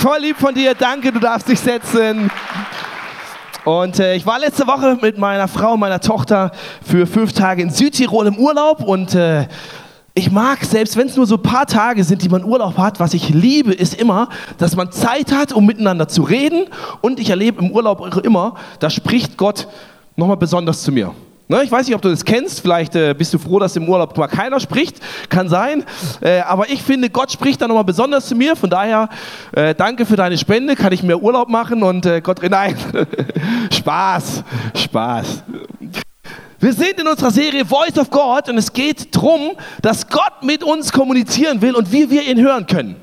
Voll lieb von dir. Danke, du darfst dich setzen. Und äh, ich war letzte Woche mit meiner Frau und meiner Tochter für fünf Tage in Südtirol im Urlaub und äh, ich mag, selbst wenn es nur so ein paar Tage sind, die man Urlaub hat, was ich liebe, ist immer, dass man Zeit hat, um miteinander zu reden. Und ich erlebe im Urlaub immer, da spricht Gott nochmal besonders zu mir. Ne, ich weiß nicht, ob du das kennst. Vielleicht äh, bist du froh, dass im Urlaub mal keiner spricht. Kann sein. Äh, aber ich finde, Gott spricht da nochmal besonders zu mir. Von daher, äh, danke für deine Spende. Kann ich mehr Urlaub machen und äh, Gott, nein. Spaß. Spaß. Wir sind in unserer Serie Voice of God und es geht darum, dass Gott mit uns kommunizieren will und wie wir ihn hören können.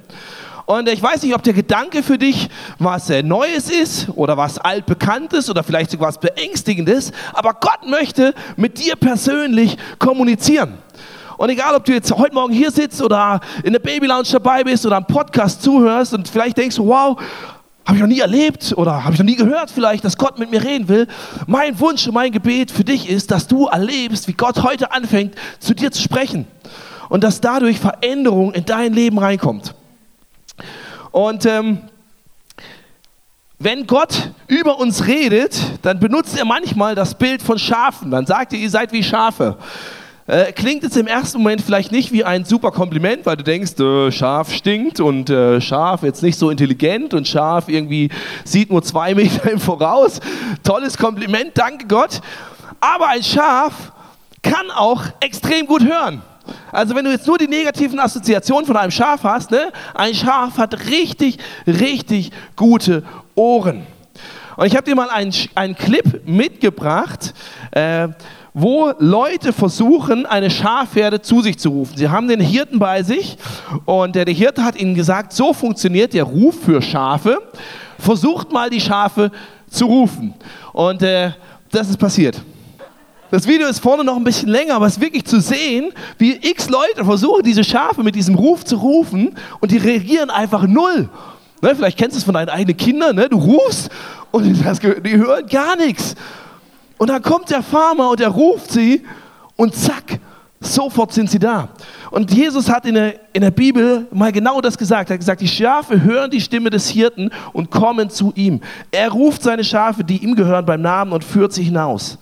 Und ich weiß nicht, ob der Gedanke für dich was äh, Neues ist oder was altbekanntes oder vielleicht sogar was Beängstigendes, aber Gott möchte mit dir persönlich kommunizieren. Und egal, ob du jetzt heute Morgen hier sitzt oder in der Baby Lounge dabei bist oder am Podcast zuhörst und vielleicht denkst, wow, habe ich noch nie erlebt oder habe ich noch nie gehört vielleicht, dass Gott mit mir reden will. Mein Wunsch und mein Gebet für dich ist, dass du erlebst, wie Gott heute anfängt, zu dir zu sprechen. Und dass dadurch Veränderung in dein Leben reinkommt. Und ähm, wenn Gott über uns redet, dann benutzt er manchmal das Bild von Schafen. Dann sagt er, ihr seid wie Schafe. Äh, klingt jetzt im ersten Moment vielleicht nicht wie ein super Kompliment, weil du denkst, äh, Schaf stinkt und äh, Schaf jetzt nicht so intelligent und Schaf irgendwie sieht nur zwei Meter im Voraus. Tolles Kompliment, danke Gott. Aber ein Schaf kann auch extrem gut hören. Also wenn du jetzt nur die negativen Assoziationen von einem Schaf hast, ne? ein Schaf hat richtig, richtig gute Ohren. Und ich habe dir mal einen, einen Clip mitgebracht. Äh, wo Leute versuchen, eine Schafherde zu sich zu rufen. Sie haben den Hirten bei sich und der, der Hirte hat ihnen gesagt, so funktioniert der Ruf für Schafe. Versucht mal die Schafe zu rufen. Und äh, das ist passiert. Das Video ist vorne noch ein bisschen länger, aber es ist wirklich zu sehen, wie x Leute versuchen, diese Schafe mit diesem Ruf zu rufen und die reagieren einfach null. Ne, vielleicht kennst du es von deinen eigenen Kindern, ne? du rufst und die hören gar nichts. Und dann kommt der Farmer und er ruft sie und zack, sofort sind sie da. Und Jesus hat in der, in der Bibel mal genau das gesagt. Er hat gesagt, die Schafe hören die Stimme des Hirten und kommen zu ihm. Er ruft seine Schafe, die ihm gehören, beim Namen und führt sie hinaus.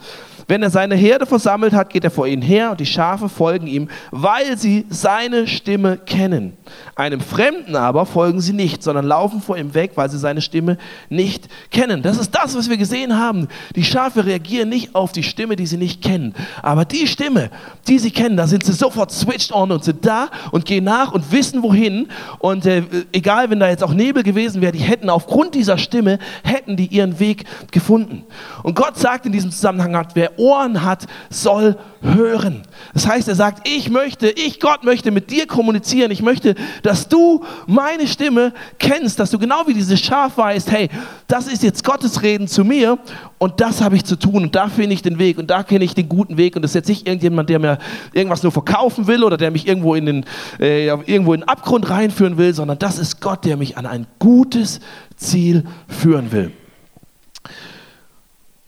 Wenn er seine Herde versammelt hat, geht er vor ihnen her und die Schafe folgen ihm, weil sie seine Stimme kennen. Einem Fremden aber folgen sie nicht, sondern laufen vor ihm weg, weil sie seine Stimme nicht kennen. Das ist das, was wir gesehen haben. Die Schafe reagieren nicht auf die Stimme, die sie nicht kennen. Aber die Stimme, die sie kennen, da sind sie sofort switched on und sind da und gehen nach und wissen wohin. Und äh, egal, wenn da jetzt auch Nebel gewesen wäre, die hätten aufgrund dieser Stimme, hätten die ihren Weg gefunden. Und Gott sagt in diesem Zusammenhang, wer Ohren hat, soll hören. Das heißt, er sagt, ich möchte, ich Gott möchte mit dir kommunizieren. Ich möchte, dass du meine Stimme kennst, dass du genau wie dieses Schaf weißt, hey, das ist jetzt Gottes Reden zu mir und das habe ich zu tun und da finde ich den Weg und da kenne ich den guten Weg und das ist jetzt nicht irgendjemand, der mir irgendwas nur verkaufen will oder der mich irgendwo in den, äh, irgendwo in den Abgrund reinführen will, sondern das ist Gott, der mich an ein gutes Ziel führen will.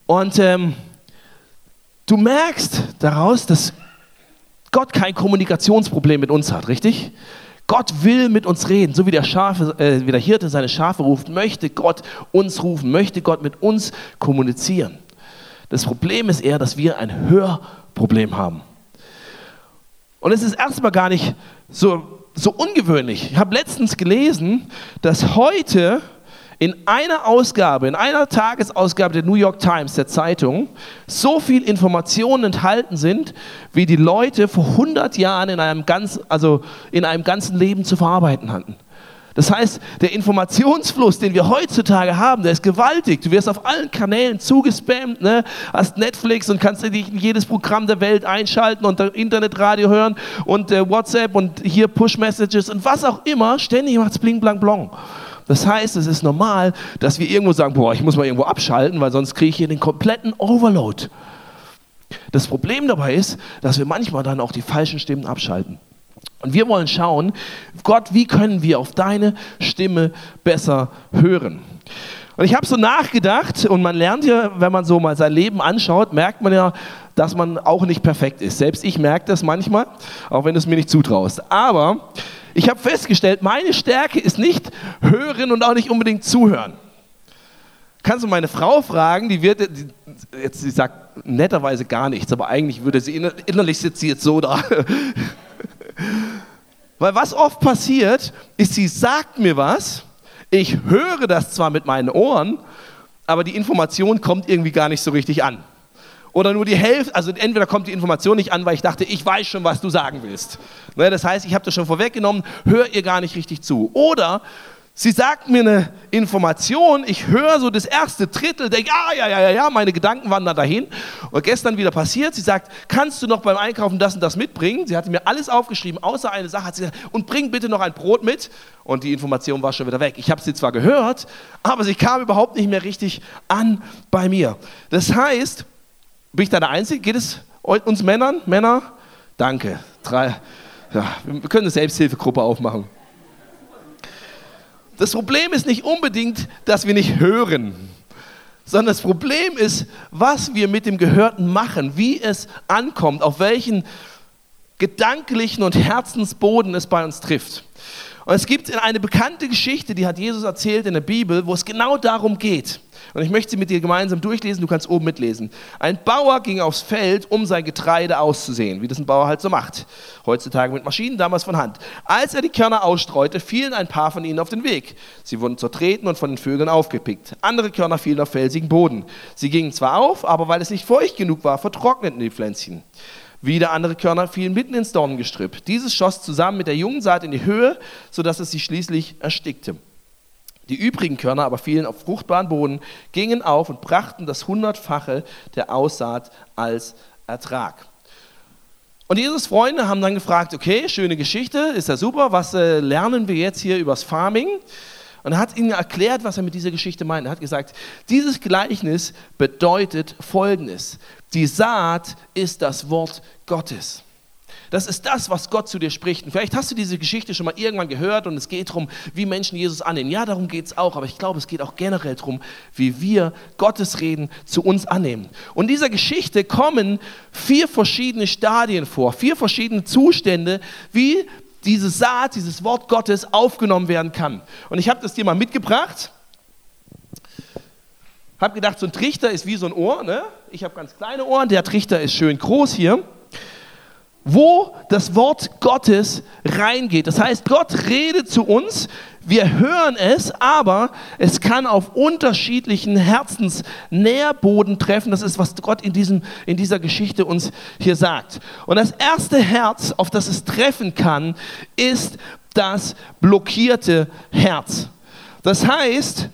Und ähm, Du merkst daraus, dass Gott kein Kommunikationsproblem mit uns hat, richtig? Gott will mit uns reden, so wie der, Schafe, äh, wie der Hirte seine Schafe ruft, möchte Gott uns rufen, möchte Gott mit uns kommunizieren. Das Problem ist eher, dass wir ein Hörproblem haben. Und es ist erstmal gar nicht so, so ungewöhnlich. Ich habe letztens gelesen, dass heute in einer Ausgabe, in einer Tagesausgabe der New York Times, der Zeitung, so viel Informationen enthalten sind, wie die Leute vor 100 Jahren in einem, ganz, also in einem ganzen Leben zu verarbeiten hatten. Das heißt, der Informationsfluss, den wir heutzutage haben, der ist gewaltig. Du wirst auf allen Kanälen zugespammt, ne? hast Netflix und kannst dich in jedes Programm der Welt einschalten und Internetradio hören und äh, WhatsApp und hier Push-Messages und was auch immer. Ständig macht es bling, blang, blong. Das heißt, es ist normal, dass wir irgendwo sagen, boah, ich muss mal irgendwo abschalten, weil sonst kriege ich hier den kompletten Overload. Das Problem dabei ist, dass wir manchmal dann auch die falschen Stimmen abschalten. Und wir wollen schauen, Gott, wie können wir auf deine Stimme besser hören? Und ich habe so nachgedacht und man lernt ja, wenn man so mal sein Leben anschaut, merkt man ja, dass man auch nicht perfekt ist. Selbst ich merke das manchmal, auch wenn du es mir nicht zutraust. Aber ich habe festgestellt, meine Stärke ist nicht hören und auch nicht unbedingt zuhören. Kannst du meine Frau fragen, die wird, die, jetzt, sie sagt netterweise gar nichts, aber eigentlich würde sie, innerlich sitzt sie jetzt so da. Weil was oft passiert, ist, sie sagt mir was, ich höre das zwar mit meinen Ohren, aber die Information kommt irgendwie gar nicht so richtig an. Oder nur die Hälfte, also entweder kommt die Information nicht an, weil ich dachte, ich weiß schon, was du sagen willst. Ne, das heißt, ich habe das schon vorweggenommen, hör ihr gar nicht richtig zu. Oder Sie sagt mir eine Information, ich höre so das erste Drittel, denke, ah, ja, ja, ja, ja, meine Gedanken wandern dahin. Und gestern wieder passiert, sie sagt, kannst du noch beim Einkaufen das und das mitbringen? Sie hatte mir alles aufgeschrieben, außer eine Sache, hat sie gesagt, und bring bitte noch ein Brot mit. Und die Information war schon wieder weg. Ich habe sie zwar gehört, aber sie kam überhaupt nicht mehr richtig an bei mir. Das heißt, bin ich da der Einzige? Geht es uns Männern? Männer? Danke. Drei. Ja, wir können eine Selbsthilfegruppe aufmachen. Das Problem ist nicht unbedingt, dass wir nicht hören, sondern das Problem ist, was wir mit dem Gehörten machen, wie es ankommt, auf welchen gedanklichen und Herzensboden es bei uns trifft. Und es gibt eine bekannte Geschichte, die hat Jesus erzählt in der Bibel, wo es genau darum geht. Und ich möchte sie mit dir gemeinsam durchlesen, du kannst oben mitlesen. Ein Bauer ging aufs Feld, um sein Getreide auszusehen, wie das ein Bauer halt so macht. Heutzutage mit Maschinen, damals von Hand. Als er die Körner ausstreute, fielen ein paar von ihnen auf den Weg. Sie wurden zertreten und von den Vögeln aufgepickt. Andere Körner fielen auf felsigen Boden. Sie gingen zwar auf, aber weil es nicht feucht genug war, vertrockneten die Pflänzchen. Wieder andere Körner fielen mitten ins Dornengestrüpp. Dieses schoss zusammen mit der jungen Saat in die Höhe, sodass es sie schließlich erstickte. Die übrigen Körner aber fielen auf fruchtbaren Boden, gingen auf und brachten das Hundertfache der Aussaat als Ertrag. Und Jesus Freunde haben dann gefragt, okay, schöne Geschichte, ist ja super, was äh, lernen wir jetzt hier übers Farming? Und er hat ihnen erklärt, was er mit dieser Geschichte meint. Er hat gesagt, dieses Gleichnis bedeutet Folgendes. Die Saat ist das Wort Gottes. Das ist das, was Gott zu dir spricht. Und vielleicht hast du diese Geschichte schon mal irgendwann gehört und es geht darum, wie Menschen Jesus annehmen. Ja, darum geht es auch, aber ich glaube, es geht auch generell darum, wie wir Gottes Reden zu uns annehmen. Und in dieser Geschichte kommen vier verschiedene Stadien vor, vier verschiedene Zustände, wie diese Saat, dieses Wort Gottes aufgenommen werden kann. Und ich habe das dir mal mitgebracht. Habe gedacht, so ein Trichter ist wie so ein Ohr. Ne? Ich habe ganz kleine Ohren, der Trichter ist schön groß hier wo das Wort Gottes reingeht. Das heißt, Gott redet zu uns, wir hören es, aber es kann auf unterschiedlichen Herzensnährboden treffen. Das ist, was Gott in, diesem, in dieser Geschichte uns hier sagt. Und das erste Herz, auf das es treffen kann, ist das blockierte Herz. Das heißt,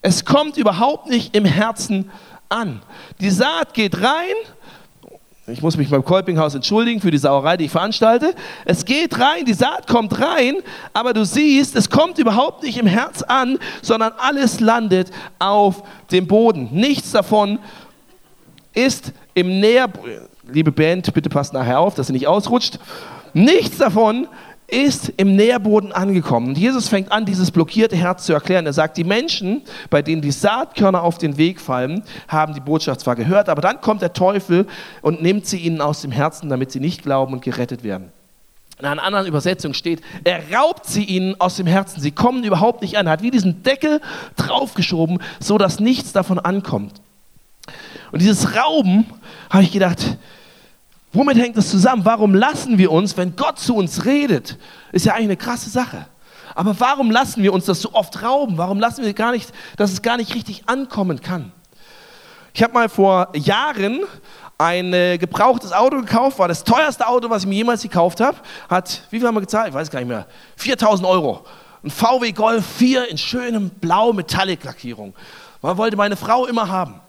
es kommt überhaupt nicht im Herzen an. Die Saat geht rein ich muss mich beim Kolpinghaus entschuldigen für die Sauerei, die ich veranstalte. Es geht rein, die Saat kommt rein, aber du siehst, es kommt überhaupt nicht im Herz an, sondern alles landet auf dem Boden. Nichts davon ist im Näher... Liebe Band, bitte passt nachher auf, dass sie nicht ausrutscht. Nichts davon ist im Nährboden angekommen. Und Jesus fängt an, dieses blockierte Herz zu erklären. Er sagt, die Menschen, bei denen die Saatkörner auf den Weg fallen, haben die Botschaft zwar gehört, aber dann kommt der Teufel und nimmt sie ihnen aus dem Herzen, damit sie nicht glauben und gerettet werden. In einer anderen Übersetzung steht, er raubt sie ihnen aus dem Herzen. Sie kommen überhaupt nicht an. Er hat wie diesen Deckel draufgeschoben, so dass nichts davon ankommt. Und dieses Rauben, habe ich gedacht, Womit hängt das zusammen? Warum lassen wir uns, wenn Gott zu uns redet, ist ja eigentlich eine krasse Sache. Aber warum lassen wir uns das so oft rauben? Warum lassen wir gar nicht, dass es gar nicht richtig ankommen kann? Ich habe mal vor Jahren ein äh, gebrauchtes Auto gekauft, war das teuerste Auto, was ich mir jemals gekauft habe. Hat, wie viel haben wir gezahlt? Ich weiß gar nicht mehr. 4000 Euro. Ein VW Golf 4 in schönem Blau Metallic Lackierung. Man wollte meine Frau immer haben.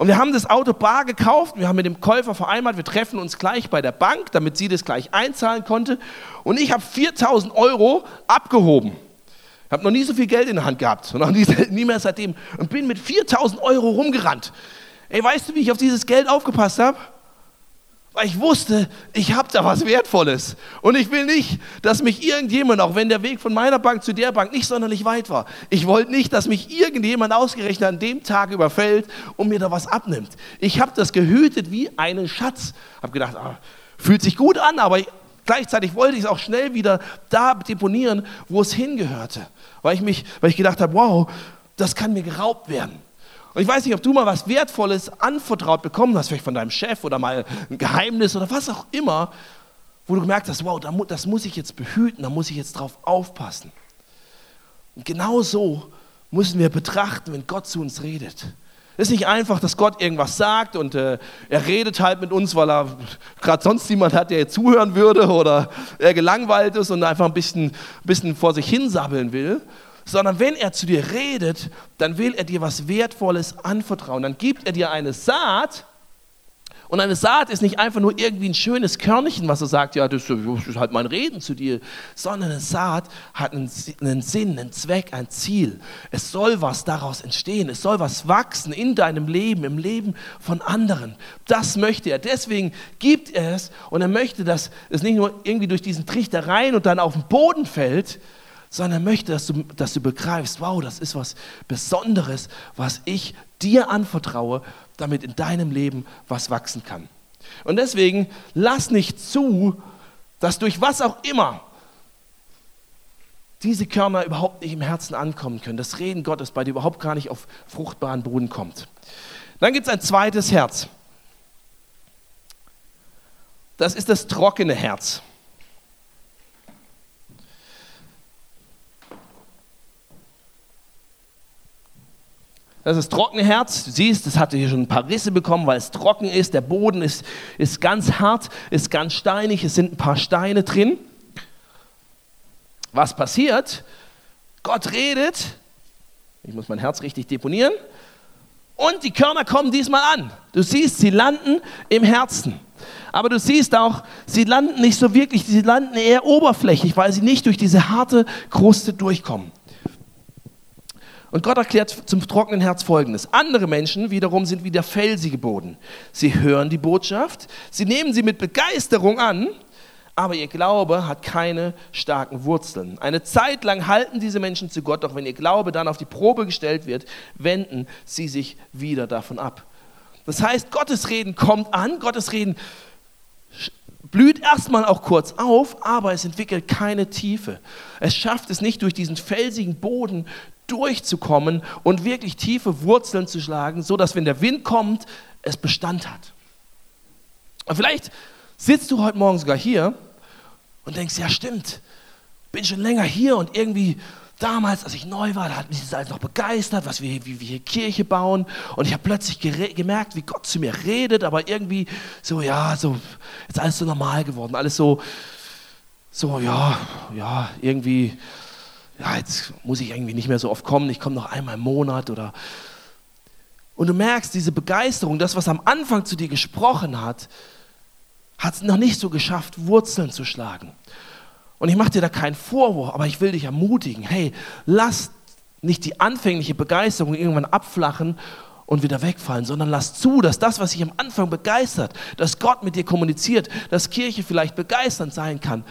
Und wir haben das Auto bar gekauft, wir haben mit dem Käufer vereinbart, wir treffen uns gleich bei der Bank, damit sie das gleich einzahlen konnte. Und ich habe 4000 Euro abgehoben. Ich habe noch nie so viel Geld in der Hand gehabt, noch nie, nie mehr seitdem. Und bin mit 4000 Euro rumgerannt. Ey, weißt du, wie ich auf dieses Geld aufgepasst habe? Weil ich wusste, ich habe da was Wertvolles. Und ich will nicht, dass mich irgendjemand, auch wenn der Weg von meiner Bank zu der Bank nicht sonderlich weit war, ich wollte nicht, dass mich irgendjemand ausgerechnet an dem Tag überfällt und mir da was abnimmt. Ich habe das gehütet wie einen Schatz. Habe gedacht, ah, fühlt sich gut an, aber Gleichzeitig wollte ich es auch schnell wieder da deponieren, wo es hingehörte. Weil ich, mich, weil ich gedacht habe, wow, das kann mir geraubt werden. Und ich weiß nicht, ob du mal was Wertvolles anvertraut bekommen hast, vielleicht von deinem Chef oder mal ein Geheimnis oder was auch immer, wo du gemerkt hast, wow, das muss ich jetzt behüten, da muss ich jetzt drauf aufpassen. Und genau so müssen wir betrachten, wenn Gott zu uns redet. Es ist nicht einfach, dass Gott irgendwas sagt und äh, er redet halt mit uns, weil er gerade sonst niemand hat, der zuhören würde oder er gelangweilt ist und einfach ein bisschen, bisschen vor sich hinsabbeln will, sondern wenn er zu dir redet, dann will er dir was Wertvolles anvertrauen. Dann gibt er dir eine Saat, und eine Saat ist nicht einfach nur irgendwie ein schönes Körnchen, was er sagt, ja, das ist halt mein Reden zu dir, sondern eine Saat hat einen, Sinn, einen Zweck, ein Ziel. Es soll was daraus entstehen, es soll was wachsen in deinem Leben, im Leben von anderen. Das möchte er. Deswegen gibt er es und er möchte, dass es nicht nur irgendwie durch diesen Trichter rein und dann auf den Boden fällt, sondern er möchte, dass du, dass du begreifst, wow, das ist was Besonderes, was ich dir anvertraue, damit in deinem Leben was wachsen kann. Und deswegen lass nicht zu, dass durch was auch immer diese Körner überhaupt nicht im Herzen ankommen können. Das Reden Gottes bei dir überhaupt gar nicht auf fruchtbaren Boden kommt. Dann gibt es ein zweites Herz. Das ist das trockene Herz. Das ist das trockene Herz. Du siehst, es hatte hier schon ein paar Risse bekommen, weil es trocken ist. Der Boden ist, ist ganz hart, ist ganz steinig. Es sind ein paar Steine drin. Was passiert? Gott redet. Ich muss mein Herz richtig deponieren. Und die Körner kommen diesmal an. Du siehst, sie landen im Herzen. Aber du siehst auch, sie landen nicht so wirklich, sie landen eher oberflächlich, weil sie nicht durch diese harte Kruste durchkommen. Und Gott erklärt zum trockenen Herz Folgendes. Andere Menschen wiederum sind wie der felsige Boden. Sie hören die Botschaft, sie nehmen sie mit Begeisterung an, aber ihr Glaube hat keine starken Wurzeln. Eine Zeit lang halten diese Menschen zu Gott, doch wenn ihr Glaube dann auf die Probe gestellt wird, wenden sie sich wieder davon ab. Das heißt, Gottes Reden kommt an, Gottes Reden blüht erstmal auch kurz auf, aber es entwickelt keine Tiefe. Es schafft es nicht durch diesen felsigen Boden durchzukommen und wirklich tiefe Wurzeln zu schlagen, so dass wenn der Wind kommt, es Bestand hat. Und vielleicht sitzt du heute Morgen sogar hier und denkst, ja stimmt, bin schon länger hier und irgendwie damals, als ich neu war, da hat mich das alles noch begeistert, was wir, wie wir hier Kirche bauen. Und ich habe plötzlich gemerkt, wie Gott zu mir redet, aber irgendwie so, ja, so, jetzt alles so normal geworden, alles so, so, ja, ja, irgendwie ja, jetzt muss ich irgendwie nicht mehr so oft kommen, ich komme noch einmal im Monat oder. Und du merkst, diese Begeisterung, das, was am Anfang zu dir gesprochen hat, hat es noch nicht so geschafft, Wurzeln zu schlagen. Und ich mache dir da keinen Vorwurf, aber ich will dich ermutigen, hey, lass nicht die anfängliche Begeisterung irgendwann abflachen und wieder wegfallen, sondern lass zu, dass das, was dich am Anfang begeistert, dass Gott mit dir kommuniziert, dass Kirche vielleicht begeisternd sein kann,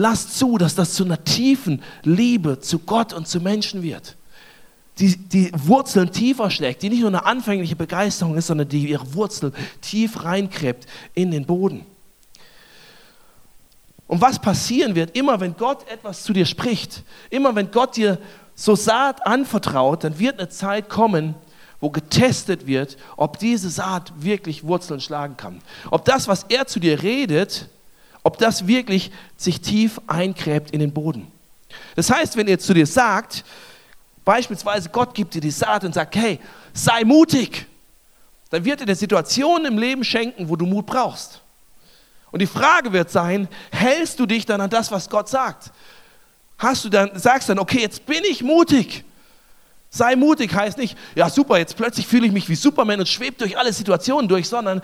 Lass zu, dass das zu einer tiefen Liebe zu Gott und zu Menschen wird. Die, die Wurzeln tiefer schlägt, die nicht nur eine anfängliche Begeisterung ist, sondern die ihre Wurzeln tief reinkrebt in den Boden. Und was passieren wird, immer wenn Gott etwas zu dir spricht, immer wenn Gott dir so Saat anvertraut, dann wird eine Zeit kommen, wo getestet wird, ob diese Saat wirklich Wurzeln schlagen kann. Ob das, was er zu dir redet, ob das wirklich sich tief eingräbt in den Boden. Das heißt, wenn ihr zu dir sagt, beispielsweise Gott gibt dir die Saat und sagt, hey, sei mutig, dann wird er dir Situationen im Leben schenken, wo du Mut brauchst. Und die Frage wird sein, hältst du dich dann an das, was Gott sagt? Hast du dann, sagst dann, okay, jetzt bin ich mutig. Sei mutig heißt nicht, ja super, jetzt plötzlich fühle ich mich wie Superman und schwebe durch alle Situationen durch, sondern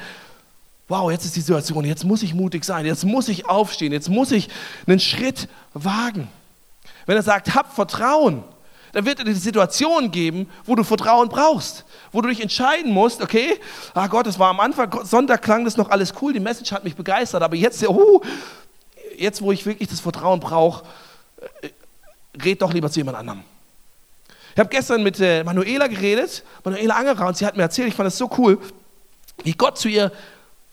wow, jetzt ist die Situation, jetzt muss ich mutig sein, jetzt muss ich aufstehen, jetzt muss ich einen Schritt wagen. Wenn er sagt, hab Vertrauen, dann wird er dir die Situation geben, wo du Vertrauen brauchst, wo du dich entscheiden musst, okay, ah Gott, es war am Anfang, Sonntag klang das noch alles cool, die Message hat mich begeistert, aber jetzt, uh, jetzt wo ich wirklich das Vertrauen brauche, äh, red doch lieber zu jemand anderem. Ich habe gestern mit äh, Manuela geredet, Manuela Angerer, und sie hat mir erzählt, ich fand das so cool, wie Gott zu ihr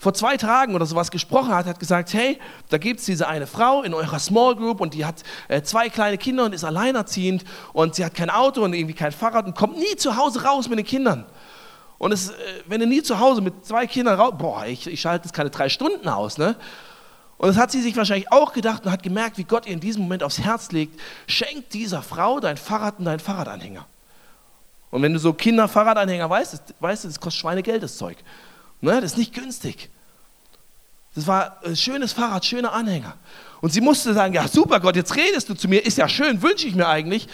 vor zwei Tagen oder sowas gesprochen hat, hat gesagt, hey, da gibt es diese eine Frau in eurer Small Group und die hat äh, zwei kleine Kinder und ist alleinerziehend und sie hat kein Auto und irgendwie kein Fahrrad und kommt nie zu Hause raus mit den Kindern. Und es, äh, wenn du nie zu Hause mit zwei Kindern raus, boah, ich, ich schalte jetzt keine drei Stunden aus, ne? Und das hat sie sich wahrscheinlich auch gedacht und hat gemerkt, wie Gott ihr in diesem Moment aufs Herz legt, schenk dieser Frau dein Fahrrad und deinen Fahrradanhänger. Und wenn du so Kinder-Fahrradanhänger weißt, weißt du, das kostet Schweinegeld, das Zeug. Ne, das ist nicht günstig. Das war ein schönes Fahrrad, schöner Anhänger. Und sie musste sagen, ja super Gott, jetzt redest du zu mir, ist ja schön, wünsche ich mir eigentlich.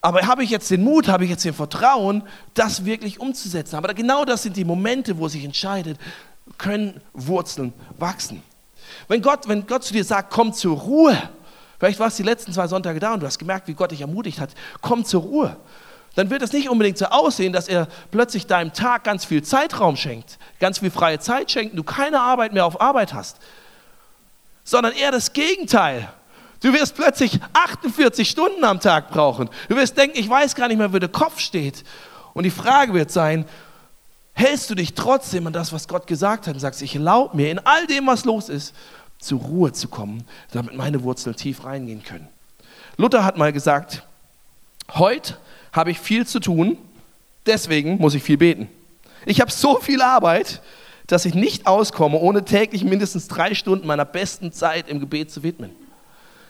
Aber habe ich jetzt den Mut, habe ich jetzt den Vertrauen, das wirklich umzusetzen? Aber genau das sind die Momente, wo sich entscheidet, können Wurzeln wachsen. Wenn Gott, wenn Gott zu dir sagt, komm zur Ruhe, vielleicht war es die letzten zwei Sonntage da und du hast gemerkt, wie Gott dich ermutigt hat, komm zur Ruhe dann wird es nicht unbedingt so aussehen, dass er plötzlich deinem Tag ganz viel Zeitraum schenkt, ganz viel freie Zeit schenkt und du keine Arbeit mehr auf Arbeit hast, sondern eher das Gegenteil. Du wirst plötzlich 48 Stunden am Tag brauchen. Du wirst denken, ich weiß gar nicht mehr, wo der Kopf steht. Und die Frage wird sein, hältst du dich trotzdem an das, was Gott gesagt hat und sagst, ich erlaube mir in all dem, was los ist, zur Ruhe zu kommen, damit meine Wurzeln tief reingehen können. Luther hat mal gesagt, heute habe ich viel zu tun, deswegen muss ich viel beten. Ich habe so viel Arbeit, dass ich nicht auskomme, ohne täglich mindestens drei Stunden meiner besten Zeit im Gebet zu widmen.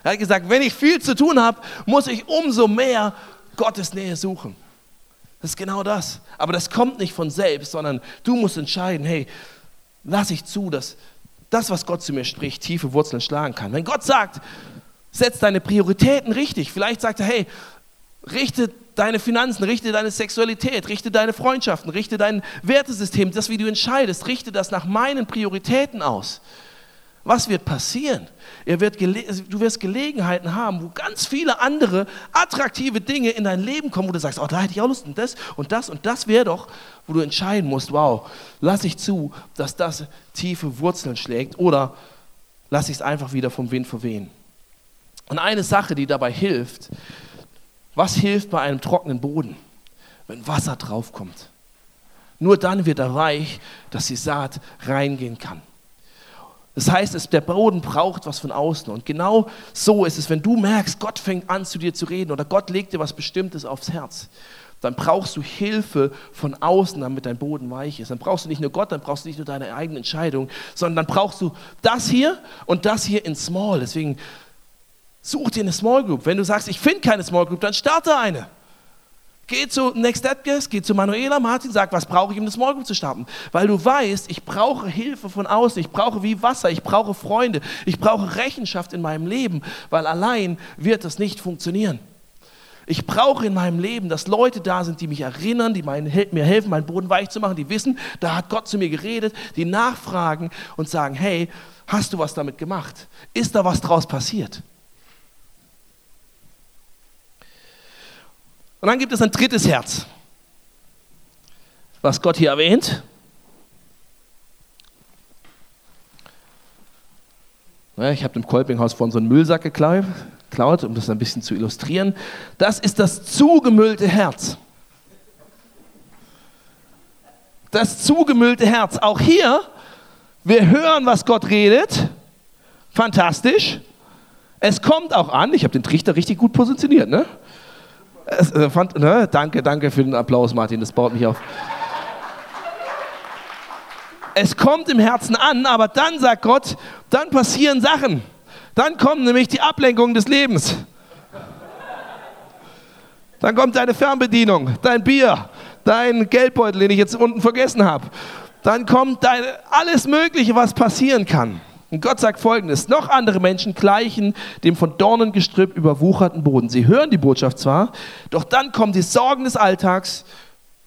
Er hat gesagt, wenn ich viel zu tun habe, muss ich umso mehr Gottes Nähe suchen. Das ist genau das. Aber das kommt nicht von selbst, sondern du musst entscheiden, hey, lass ich zu, dass das, was Gott zu mir spricht, tiefe Wurzeln schlagen kann. Wenn Gott sagt, setz deine Prioritäten richtig, vielleicht sagt er, hey, richte deine Finanzen, richte deine Sexualität, richte deine Freundschaften, richte dein Wertesystem, das, wie du entscheidest, richte das nach meinen Prioritäten aus. Was wird passieren? Er wird du wirst Gelegenheiten haben, wo ganz viele andere attraktive Dinge in dein Leben kommen, wo du sagst, oh, da hätte ich auch Lust und das und das und das wäre doch, wo du entscheiden musst, wow, lass ich zu, dass das tiefe Wurzeln schlägt oder lass ich es einfach wieder vom Wind verwehen. Und eine Sache, die dabei hilft, was hilft bei einem trockenen Boden? Wenn Wasser draufkommt. Nur dann wird er weich, dass die Saat reingehen kann. Das heißt, der Boden braucht was von außen. Und genau so ist es, wenn du merkst, Gott fängt an zu dir zu reden oder Gott legt dir was Bestimmtes aufs Herz, dann brauchst du Hilfe von außen, damit dein Boden weich ist. Dann brauchst du nicht nur Gott, dann brauchst du nicht nur deine eigene Entscheidung, sondern dann brauchst du das hier und das hier in Small. Deswegen Such dir eine Small Group. Wenn du sagst, ich finde keine Small Group, dann starte eine. Geh zu Next Step Guest, geh zu Manuela Martin, sag, was brauche ich, um eine Small Group zu starten? Weil du weißt, ich brauche Hilfe von außen, ich brauche wie Wasser, ich brauche Freunde, ich brauche Rechenschaft in meinem Leben, weil allein wird das nicht funktionieren. Ich brauche in meinem Leben, dass Leute da sind, die mich erinnern, die mein, mir helfen, meinen Boden weich zu machen, die wissen, da hat Gott zu mir geredet, die nachfragen und sagen, hey, hast du was damit gemacht? Ist da was draus passiert? Und dann gibt es ein drittes Herz, was Gott hier erwähnt. Ich habe dem Kolpinghaus von so einen Müllsack geklaut, um das ein bisschen zu illustrieren. Das ist das zugemüllte Herz. Das zugemüllte Herz. Auch hier, wir hören, was Gott redet. Fantastisch. Es kommt auch an. Ich habe den Trichter richtig gut positioniert. Ne? Es, äh, fand, ne? Danke, danke für den Applaus, Martin, das baut mich auf. Es kommt im Herzen an, aber dann sagt Gott, dann passieren Sachen. Dann kommen nämlich die Ablenkungen des Lebens. Dann kommt deine Fernbedienung, dein Bier, dein Geldbeutel, den ich jetzt unten vergessen habe. Dann kommt deine, alles Mögliche, was passieren kann. Und Gott sagt folgendes: Noch andere Menschen gleichen dem von Dornengestrüpp überwucherten Boden. Sie hören die Botschaft zwar, doch dann kommen die Sorgen des Alltags,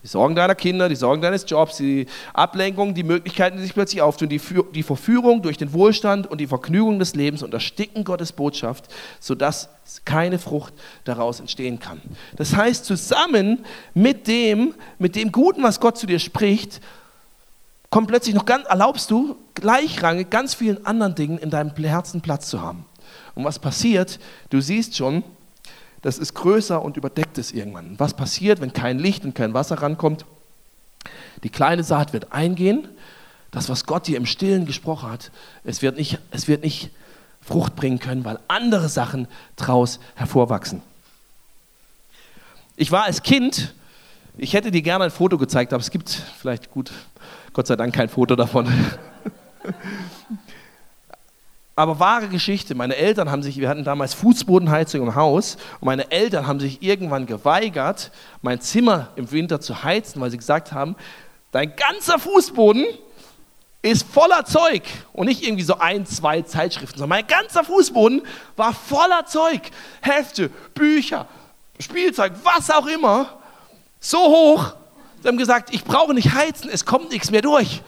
die Sorgen deiner Kinder, die Sorgen deines Jobs, die Ablenkung, die Möglichkeiten, die sich plötzlich auftun, die, die Verführung durch den Wohlstand und die Vergnügung des Lebens und ersticken Gottes Botschaft, sodass keine Frucht daraus entstehen kann. Das heißt, zusammen mit dem, mit dem Guten, was Gott zu dir spricht, kommt plötzlich noch ganz, erlaubst du gleichrangig ganz vielen anderen Dingen in deinem Herzen Platz zu haben. Und was passiert? Du siehst schon, das ist größer und überdeckt es irgendwann. Was passiert, wenn kein Licht und kein Wasser rankommt? Die kleine Saat wird eingehen, das, was Gott dir im Stillen gesprochen hat, es wird nicht, es wird nicht Frucht bringen können, weil andere Sachen daraus hervorwachsen. Ich war als Kind, ich hätte dir gerne ein Foto gezeigt, aber es gibt vielleicht gut, Gott sei Dank kein Foto davon. aber wahre Geschichte. Meine Eltern haben sich, wir hatten damals Fußbodenheizung im Haus und meine Eltern haben sich irgendwann geweigert, mein Zimmer im Winter zu heizen, weil sie gesagt haben, dein ganzer Fußboden ist voller Zeug und nicht irgendwie so ein, zwei Zeitschriften, sondern mein ganzer Fußboden war voller Zeug. Hefte, Bücher, Spielzeug, was auch immer. So hoch. Sie haben gesagt, ich brauche nicht heizen, es kommt nichts mehr durch.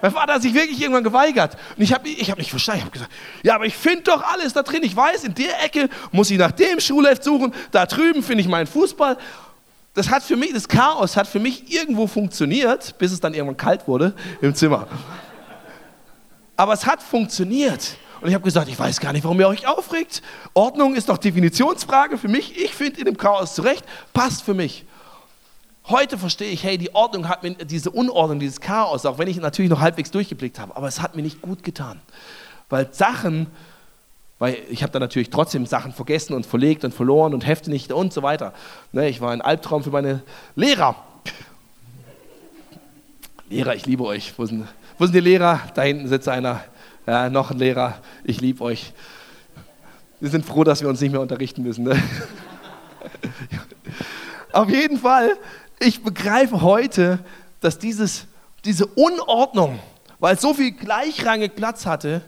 Mein Vater hat sich wirklich irgendwann geweigert. Und ich habe ich hab nicht verstanden. Ich habe gesagt, ja, aber ich finde doch alles da drin. Ich weiß, in der Ecke muss ich nach dem Schulheft suchen. Da drüben finde ich meinen Fußball. Das hat für mich, das Chaos hat für mich irgendwo funktioniert, bis es dann irgendwann kalt wurde im Zimmer. Aber es hat funktioniert. Und ich habe gesagt, ich weiß gar nicht, warum ihr euch aufregt. Ordnung ist doch Definitionsfrage für mich. Ich finde in dem Chaos zurecht, passt für mich. Heute verstehe ich, hey, die Ordnung hat mir, diese Unordnung, dieses Chaos, auch wenn ich natürlich noch halbwegs durchgeblickt habe, aber es hat mir nicht gut getan. Weil Sachen, weil ich habe dann natürlich trotzdem Sachen vergessen und verlegt und verloren und Hefte nicht und so weiter. Ne, ich war ein Albtraum für meine Lehrer. Lehrer, ich liebe euch. Wo sind, wo sind die Lehrer? Da hinten sitzt einer, ja, noch ein Lehrer. Ich liebe euch. Wir sind froh, dass wir uns nicht mehr unterrichten müssen. Ne? Auf jeden Fall ich begreife heute, dass dieses, diese Unordnung, weil so viel gleichrangig Platz hatte,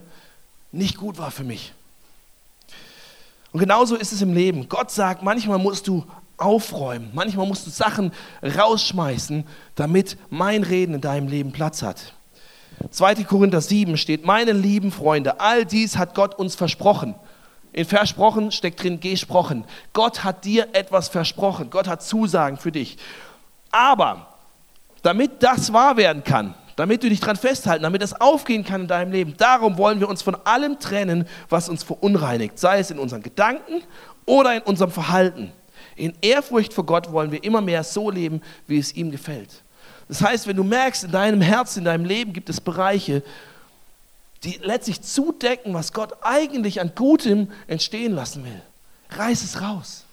nicht gut war für mich. Und genauso ist es im Leben. Gott sagt, manchmal musst du aufräumen, manchmal musst du Sachen rausschmeißen, damit mein Reden in deinem Leben Platz hat. 2. Korinther 7 steht, meine lieben Freunde, all dies hat Gott uns versprochen. In versprochen steckt drin gesprochen. Gott hat dir etwas versprochen. Gott hat Zusagen für dich. Aber damit das wahr werden kann, damit du dich daran festhalten, damit das aufgehen kann in deinem Leben, darum wollen wir uns von allem trennen, was uns verunreinigt, sei es in unseren Gedanken oder in unserem Verhalten. In Ehrfurcht vor Gott wollen wir immer mehr so leben, wie es ihm gefällt. Das heißt, wenn du merkst, in deinem Herzen, in deinem Leben gibt es Bereiche, die letztlich zudecken, was Gott eigentlich an Gutem entstehen lassen will, reiß es raus.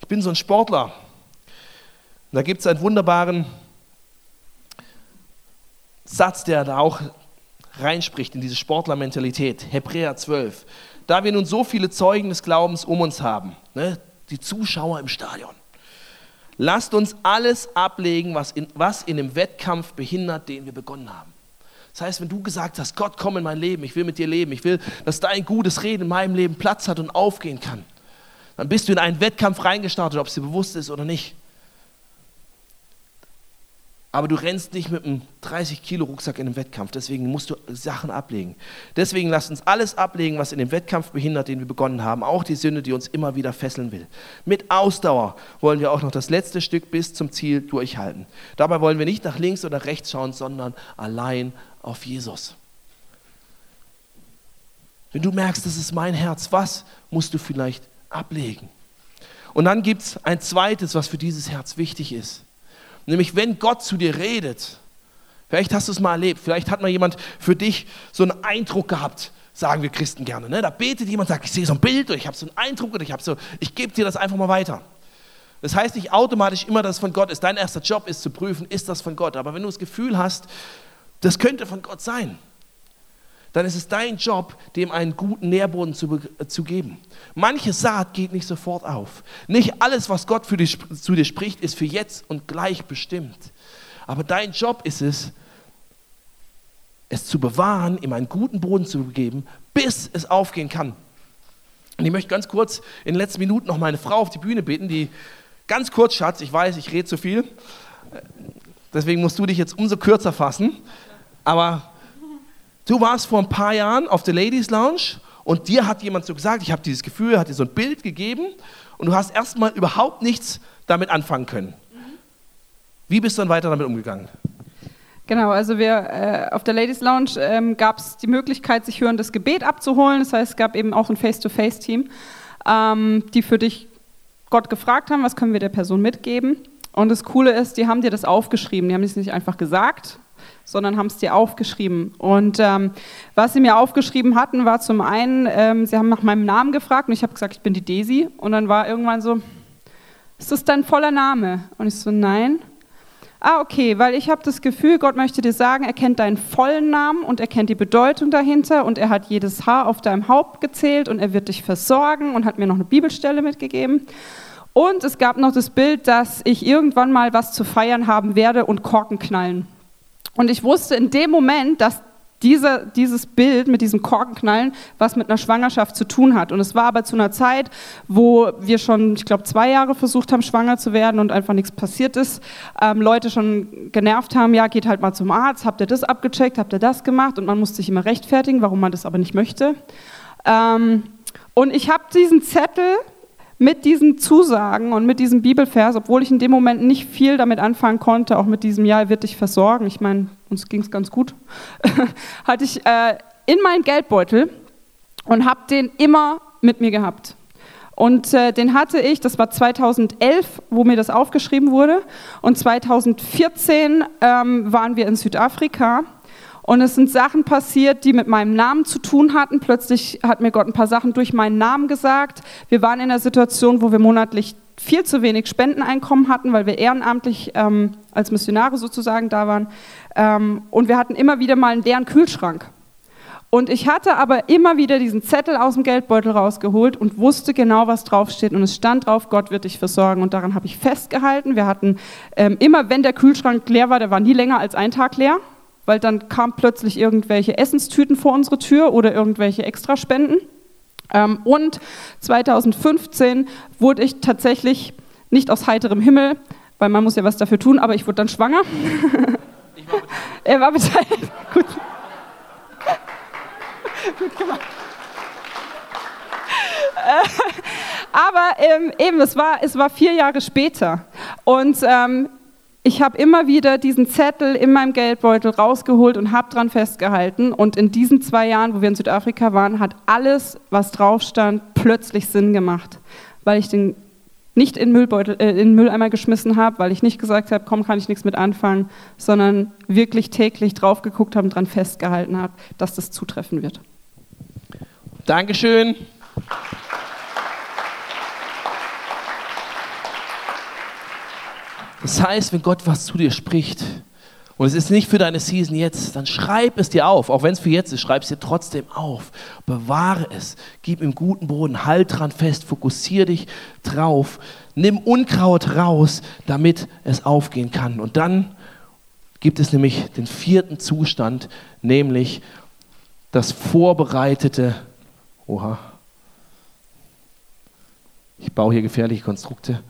Ich bin so ein Sportler, und da gibt es einen wunderbaren Satz, der da auch reinspricht in diese Sportlermentalität. Hebräer 12. Da wir nun so viele Zeugen des Glaubens um uns haben, ne, die Zuschauer im Stadion, lasst uns alles ablegen, was in, was in dem Wettkampf behindert, den wir begonnen haben. Das heißt, wenn du gesagt hast, Gott, komm in mein Leben, ich will mit dir leben, ich will, dass dein gutes Reden in meinem Leben Platz hat und aufgehen kann, dann bist du in einen Wettkampf reingestartet, ob es dir bewusst ist oder nicht. Aber du rennst nicht mit einem 30 Kilo Rucksack in einem Wettkampf. Deswegen musst du Sachen ablegen. Deswegen lass uns alles ablegen, was in dem Wettkampf behindert, den wir begonnen haben. Auch die Sünde, die uns immer wieder fesseln will. Mit Ausdauer wollen wir auch noch das letzte Stück bis zum Ziel durchhalten. Dabei wollen wir nicht nach links oder rechts schauen, sondern allein auf Jesus. Wenn du merkst, das ist mein Herz, was musst du vielleicht ablegen? Und dann gibt es ein zweites, was für dieses Herz wichtig ist. Nämlich wenn Gott zu dir redet, vielleicht hast du es mal erlebt, vielleicht hat mal jemand für dich so einen Eindruck gehabt, sagen wir Christen gerne. Ne? Da betet jemand, sagt, ich sehe so ein Bild oder ich habe so einen Eindruck oder ich habe so, ich gebe dir das einfach mal weiter. Das heißt nicht automatisch immer, dass es von Gott ist. Dein erster Job ist zu prüfen, ist das von Gott. Aber wenn du das Gefühl hast, das könnte von Gott sein, dann ist es dein Job, dem einen guten Nährboden zu, zu geben. Manche Saat geht nicht sofort auf. Nicht alles, was Gott für dich, zu dir spricht, ist für jetzt und gleich bestimmt. Aber dein Job ist es, es zu bewahren, ihm einen guten Boden zu geben, bis es aufgehen kann. Und ich möchte ganz kurz in den letzten Minuten noch meine Frau auf die Bühne bitten, die ganz kurz, Schatz, ich weiß, ich rede zu viel, deswegen musst du dich jetzt umso kürzer fassen, aber Du warst vor ein paar Jahren auf der Ladies Lounge und dir hat jemand so gesagt, ich habe dieses Gefühl, hat dir so ein Bild gegeben und du hast erstmal überhaupt nichts damit anfangen können. Wie bist du dann weiter damit umgegangen? Genau, also wir äh, auf der Ladies Lounge ähm, gab es die Möglichkeit, sich hörendes Gebet abzuholen. Das heißt, es gab eben auch ein Face-to-Face-Team, ähm, die für dich Gott gefragt haben, was können wir der Person mitgeben. Und das Coole ist, die haben dir das aufgeschrieben. Die haben es nicht einfach gesagt, sondern haben es dir aufgeschrieben. Und ähm, was sie mir aufgeschrieben hatten, war zum einen, ähm, sie haben nach meinem Namen gefragt und ich habe gesagt, ich bin die Daisy. Und dann war irgendwann so, ist das dein voller Name? Und ich so, nein. Ah, okay, weil ich habe das Gefühl, Gott möchte dir sagen, er kennt deinen vollen Namen und er kennt die Bedeutung dahinter und er hat jedes Haar auf deinem Haupt gezählt und er wird dich versorgen und hat mir noch eine Bibelstelle mitgegeben. Und es gab noch das Bild, dass ich irgendwann mal was zu feiern haben werde und Korken knallen. Und ich wusste in dem Moment, dass dieser, dieses Bild mit diesem Korkenknallen was mit einer Schwangerschaft zu tun hat. Und es war aber zu einer Zeit, wo wir schon, ich glaube, zwei Jahre versucht haben, schwanger zu werden und einfach nichts passiert ist. Ähm, Leute schon genervt haben, ja, geht halt mal zum Arzt, habt ihr das abgecheckt, habt ihr das gemacht? Und man muss sich immer rechtfertigen, warum man das aber nicht möchte. Ähm, und ich habe diesen Zettel mit diesen Zusagen und mit diesem Bibelvers, obwohl ich in dem Moment nicht viel damit anfangen konnte, auch mit diesem Ja, er wird dich versorgen, ich meine, uns ging es ganz gut, hatte ich äh, in meinen Geldbeutel und habe den immer mit mir gehabt. Und äh, den hatte ich, das war 2011, wo mir das aufgeschrieben wurde. Und 2014 ähm, waren wir in Südafrika und es sind Sachen passiert, die mit meinem Namen zu tun hatten. Plötzlich hat mir Gott ein paar Sachen durch meinen Namen gesagt. Wir waren in einer Situation, wo wir monatlich viel zu wenig Spendeneinkommen hatten, weil wir ehrenamtlich ähm, als Missionare sozusagen da waren. Ähm, und wir hatten immer wieder mal einen leeren Kühlschrank. Und ich hatte aber immer wieder diesen Zettel aus dem Geldbeutel rausgeholt und wusste genau, was draufsteht. Und es stand drauf, Gott wird dich versorgen. Und daran habe ich festgehalten. Wir hatten ähm, immer, wenn der Kühlschrank leer war, der war nie länger als ein Tag leer weil dann kamen plötzlich irgendwelche Essenstüten vor unsere Tür oder irgendwelche Extraspenden. Ähm, und 2015 wurde ich tatsächlich nicht aus heiterem Himmel, weil man muss ja was dafür tun, aber ich wurde dann schwanger. Ich war er war beteiligt. Gut. Gut gemacht. aber ähm, eben, es war, es war vier Jahre später. Und ähm, ich habe immer wieder diesen Zettel in meinem Geldbeutel rausgeholt und habe dran festgehalten. Und in diesen zwei Jahren, wo wir in Südafrika waren, hat alles, was drauf stand, plötzlich Sinn gemacht, weil ich den nicht in, Müllbeutel, äh, in Mülleimer geschmissen habe, weil ich nicht gesagt habe, komm, kann ich nichts mit anfangen, sondern wirklich täglich drauf geguckt habe und dran festgehalten habe, dass das zutreffen wird. Dankeschön. Das heißt, wenn Gott was zu dir spricht und es ist nicht für deine Season jetzt, dann schreib es dir auf. Auch wenn es für jetzt ist, schreib es dir trotzdem auf. Bewahre es. Gib ihm guten Boden. Halt dran fest. Fokussiere dich drauf. Nimm Unkraut raus, damit es aufgehen kann. Und dann gibt es nämlich den vierten Zustand, nämlich das vorbereitete. Oha. Ich baue hier gefährliche Konstrukte.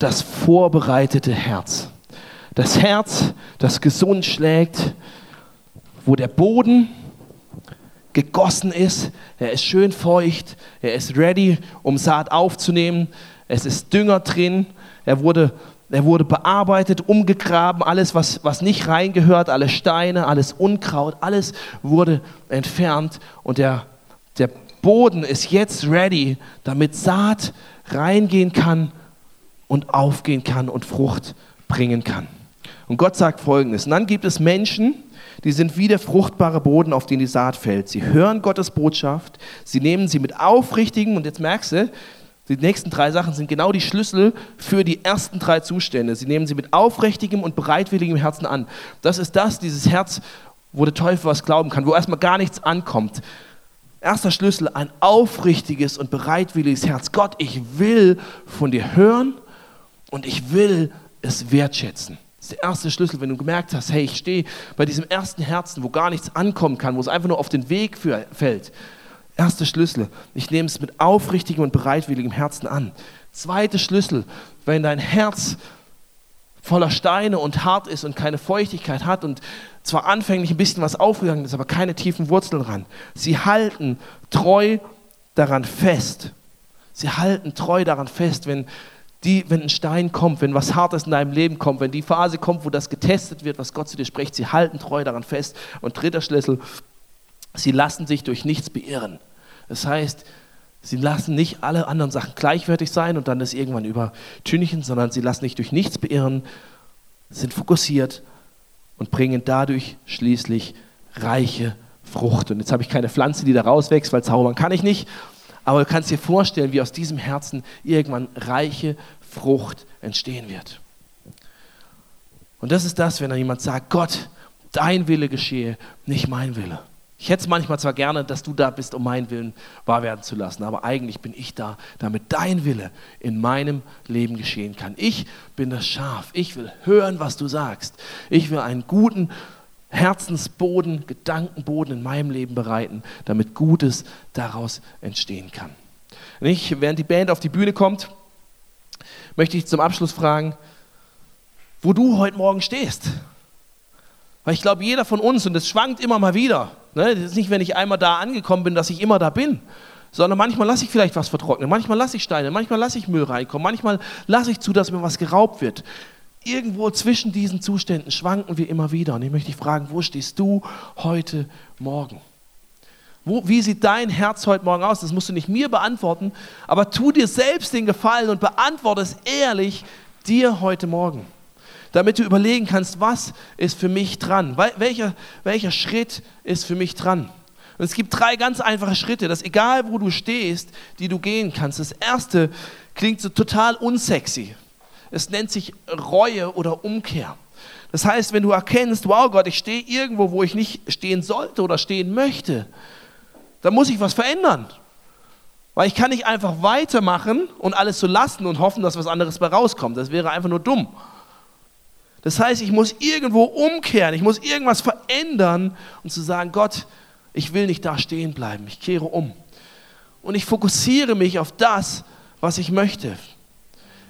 Das vorbereitete Herz. Das Herz, das gesund schlägt, wo der Boden gegossen ist, er ist schön feucht, er ist ready, um Saat aufzunehmen, es ist Dünger drin, er wurde, er wurde bearbeitet, umgegraben, alles, was, was nicht reingehört, alle Steine, alles Unkraut, alles wurde entfernt. Und der, der Boden ist jetzt ready, damit Saat reingehen kann und aufgehen kann und Frucht bringen kann. Und Gott sagt folgendes: Und dann gibt es Menschen, die sind wie der fruchtbare Boden, auf den die Saat fällt. Sie hören Gottes Botschaft, sie nehmen sie mit aufrichtigem, und jetzt merkst du, die nächsten drei Sachen sind genau die Schlüssel für die ersten drei Zustände. Sie nehmen sie mit aufrichtigem und bereitwilligem Herzen an. Das ist das, dieses Herz, wo der Teufel was glauben kann, wo erstmal gar nichts ankommt. Erster Schlüssel, ein aufrichtiges und bereitwilliges Herz. Gott, ich will von dir hören und ich will es wertschätzen. Das ist der erste Schlüssel, wenn du gemerkt hast, hey, ich stehe bei diesem ersten Herzen, wo gar nichts ankommen kann, wo es einfach nur auf den Weg für, fällt. Erster Schlüssel, ich nehme es mit aufrichtigem und bereitwilligem Herzen an. Zweiter Schlüssel, wenn dein Herz voller Steine und hart ist und keine Feuchtigkeit hat und zwar anfänglich ein bisschen was aufgegangen ist, aber keine tiefen Wurzeln dran. Sie halten treu daran fest. Sie halten treu daran fest, wenn die, wenn ein Stein kommt, wenn was Hartes in deinem Leben kommt, wenn die Phase kommt, wo das getestet wird, was Gott zu dir spricht, sie halten treu daran fest. Und dritter Schlüssel, sie lassen sich durch nichts beirren. Das heißt, Sie lassen nicht alle anderen Sachen gleichwertig sein und dann ist irgendwann übertünchen, sondern sie lassen sich durch nichts beirren, sind fokussiert und bringen dadurch schließlich reiche Frucht. Und jetzt habe ich keine Pflanze, die da rauswächst, weil zaubern kann ich nicht. Aber du kannst dir vorstellen, wie aus diesem Herzen irgendwann reiche Frucht entstehen wird. Und das ist das, wenn dann jemand sagt, Gott, dein Wille geschehe, nicht mein Wille. Ich hätte es manchmal zwar gerne, dass du da bist, um meinen Willen wahr werden zu lassen, aber eigentlich bin ich da, damit dein Wille in meinem Leben geschehen kann. Ich bin das Schaf. Ich will hören, was du sagst. Ich will einen guten Herzensboden, Gedankenboden in meinem Leben bereiten, damit Gutes daraus entstehen kann. Ich, während die Band auf die Bühne kommt, möchte ich zum Abschluss fragen, wo du heute Morgen stehst. Weil ich glaube, jeder von uns, und das schwankt immer mal wieder, ne, das ist nicht, wenn ich einmal da angekommen bin, dass ich immer da bin, sondern manchmal lasse ich vielleicht was vertrocknen, manchmal lasse ich Steine, manchmal lasse ich Müll reinkommen, manchmal lasse ich zu, dass mir was geraubt wird. Irgendwo zwischen diesen Zuständen schwanken wir immer wieder. Und ich möchte dich fragen, wo stehst du heute Morgen? Wo, wie sieht dein Herz heute Morgen aus? Das musst du nicht mir beantworten, aber tu dir selbst den Gefallen und beantworte es ehrlich dir heute Morgen damit du überlegen kannst, was ist für mich dran? Welcher, welcher Schritt ist für mich dran? Und es gibt drei ganz einfache Schritte, dass egal wo du stehst, die du gehen kannst. Das erste klingt so total unsexy. Es nennt sich Reue oder Umkehr. Das heißt, wenn du erkennst, wow Gott, ich stehe irgendwo, wo ich nicht stehen sollte oder stehen möchte, dann muss ich was verändern. Weil ich kann nicht einfach weitermachen und alles so lassen und hoffen, dass was anderes bei rauskommt. Das wäre einfach nur dumm. Das heißt, ich muss irgendwo umkehren, ich muss irgendwas verändern und zu sagen, Gott, ich will nicht da stehen bleiben, ich kehre um. Und ich fokussiere mich auf das, was ich möchte.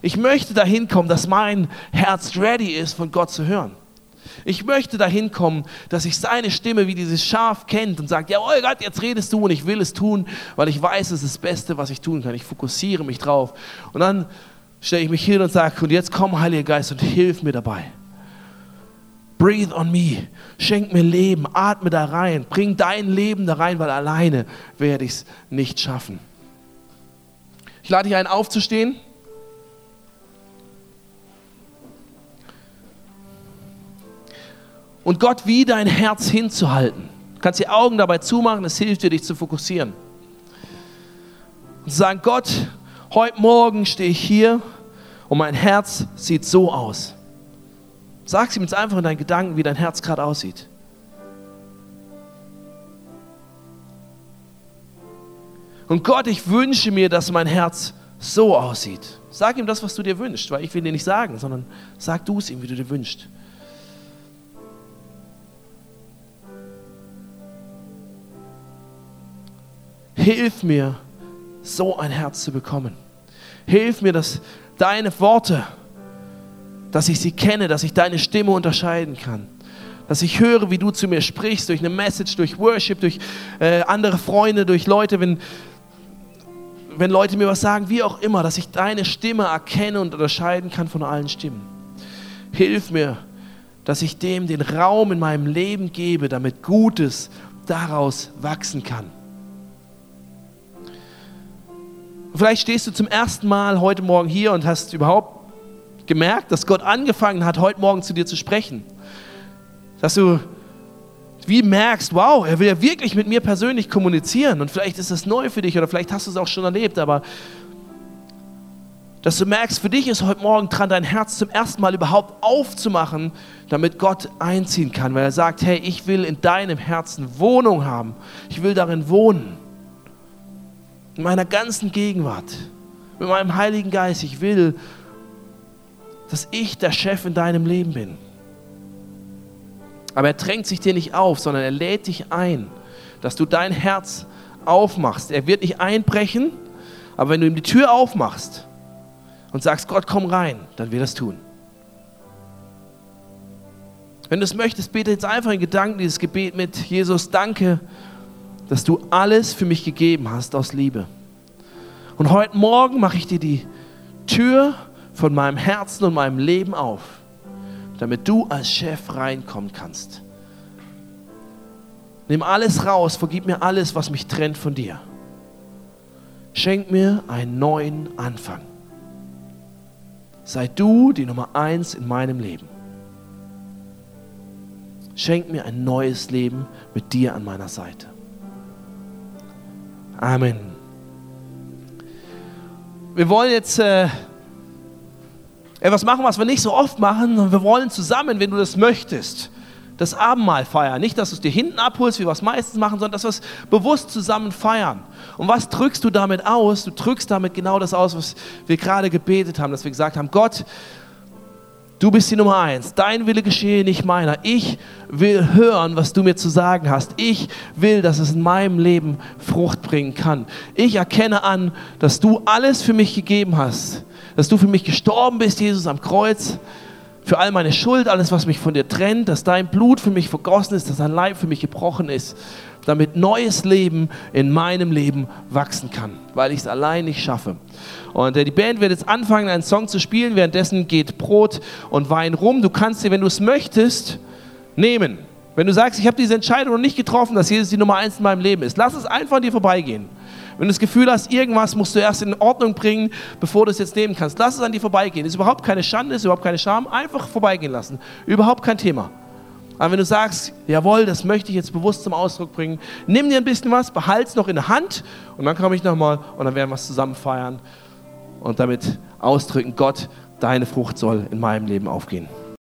Ich möchte dahin kommen, dass mein Herz ready ist, von Gott zu hören. Ich möchte dahin kommen, dass ich seine Stimme wie dieses Schaf kennt und sagt, jawohl Gott, jetzt redest du und ich will es tun, weil ich weiß, es ist das Beste, was ich tun kann. Ich fokussiere mich drauf. Und dann stelle ich mich hin und sage, und jetzt komm, Heiliger Geist, und hilf mir dabei. Breathe on me. Schenk mir Leben. Atme da rein. Bring dein Leben da rein, weil alleine werde ich es nicht schaffen. Ich lade dich ein, aufzustehen. Und Gott wie dein Herz hinzuhalten. Du kannst die Augen dabei zumachen, es hilft dir, dich zu fokussieren. Und zu sagen, Gott, heute Morgen stehe ich hier und mein Herz sieht so aus. Sag ihm jetzt einfach in deinen Gedanken, wie dein Herz gerade aussieht. Und Gott, ich wünsche mir, dass mein Herz so aussieht. Sag ihm das, was du dir wünschst, weil ich will dir nicht sagen, sondern sag du es ihm, wie du dir wünschst. Hilf mir, so ein Herz zu bekommen. Hilf mir, dass deine Worte dass ich sie kenne, dass ich deine Stimme unterscheiden kann. Dass ich höre, wie du zu mir sprichst, durch eine Message, durch Worship, durch äh, andere Freunde, durch Leute, wenn, wenn Leute mir was sagen, wie auch immer, dass ich deine Stimme erkenne und unterscheiden kann von allen Stimmen. Hilf mir, dass ich dem den Raum in meinem Leben gebe, damit Gutes daraus wachsen kann. Vielleicht stehst du zum ersten Mal heute Morgen hier und hast überhaupt gemerkt, dass Gott angefangen hat, heute Morgen zu dir zu sprechen. Dass du wie merkst, wow, er will ja wirklich mit mir persönlich kommunizieren. Und vielleicht ist das neu für dich oder vielleicht hast du es auch schon erlebt, aber dass du merkst, für dich ist heute Morgen dran, dein Herz zum ersten Mal überhaupt aufzumachen, damit Gott einziehen kann, weil er sagt, hey, ich will in deinem Herzen Wohnung haben. Ich will darin wohnen. In meiner ganzen Gegenwart, mit meinem Heiligen Geist. Ich will dass ich der Chef in deinem Leben bin. Aber er drängt sich dir nicht auf, sondern er lädt dich ein, dass du dein Herz aufmachst. Er wird nicht einbrechen, aber wenn du ihm die Tür aufmachst und sagst, Gott, komm rein, dann wird er es tun. Wenn du es möchtest, bete jetzt einfach in Gedanken dieses Gebet mit. Jesus, danke, dass du alles für mich gegeben hast aus Liebe. Und heute Morgen mache ich dir die Tür von meinem Herzen und meinem Leben auf, damit du als Chef reinkommen kannst. Nimm alles raus, vergib mir alles, was mich trennt von dir. Schenk mir einen neuen Anfang. Sei du die Nummer eins in meinem Leben. Schenk mir ein neues Leben mit dir an meiner Seite. Amen. Wir wollen jetzt äh, etwas machen, was wir nicht so oft machen, und wir wollen zusammen, wenn du das möchtest, das Abendmahl feiern. Nicht, dass du es dir hinten abholst, wie wir es meistens machen, sondern dass wir es bewusst zusammen feiern. Und was drückst du damit aus? Du drückst damit genau das aus, was wir gerade gebetet haben, dass wir gesagt haben, Gott, Du bist die Nummer eins. Dein Wille geschehe, nicht meiner. Ich will hören, was du mir zu sagen hast. Ich will, dass es in meinem Leben Frucht bringen kann. Ich erkenne an, dass du alles für mich gegeben hast. Dass du für mich gestorben bist, Jesus, am Kreuz. Für all meine Schuld, alles, was mich von dir trennt. Dass dein Blut für mich vergossen ist, dass dein Leib für mich gebrochen ist. Damit neues Leben in meinem Leben wachsen kann. Weil ich es allein nicht schaffe. Und äh, die Band wird jetzt anfangen, einen Song zu spielen. Währenddessen geht Brot und Wein rum. Du kannst dir, wenn du es möchtest, nehmen. Wenn du sagst, ich habe diese Entscheidung noch nicht getroffen, dass Jesus die Nummer eins in meinem Leben ist, lass es einfach an dir vorbeigehen. Wenn du das Gefühl hast, irgendwas musst du erst in Ordnung bringen, bevor du es jetzt nehmen kannst, lass es an dir vorbeigehen. Ist überhaupt keine Schande, ist überhaupt keine Scham, einfach vorbeigehen lassen. Überhaupt kein Thema. Aber wenn du sagst, jawohl, das möchte ich jetzt bewusst zum Ausdruck bringen, nimm dir ein bisschen was, behalte es noch in der Hand und dann komme ich nochmal und dann werden wir es zusammen feiern und damit ausdrücken, Gott, deine Frucht soll in meinem Leben aufgehen.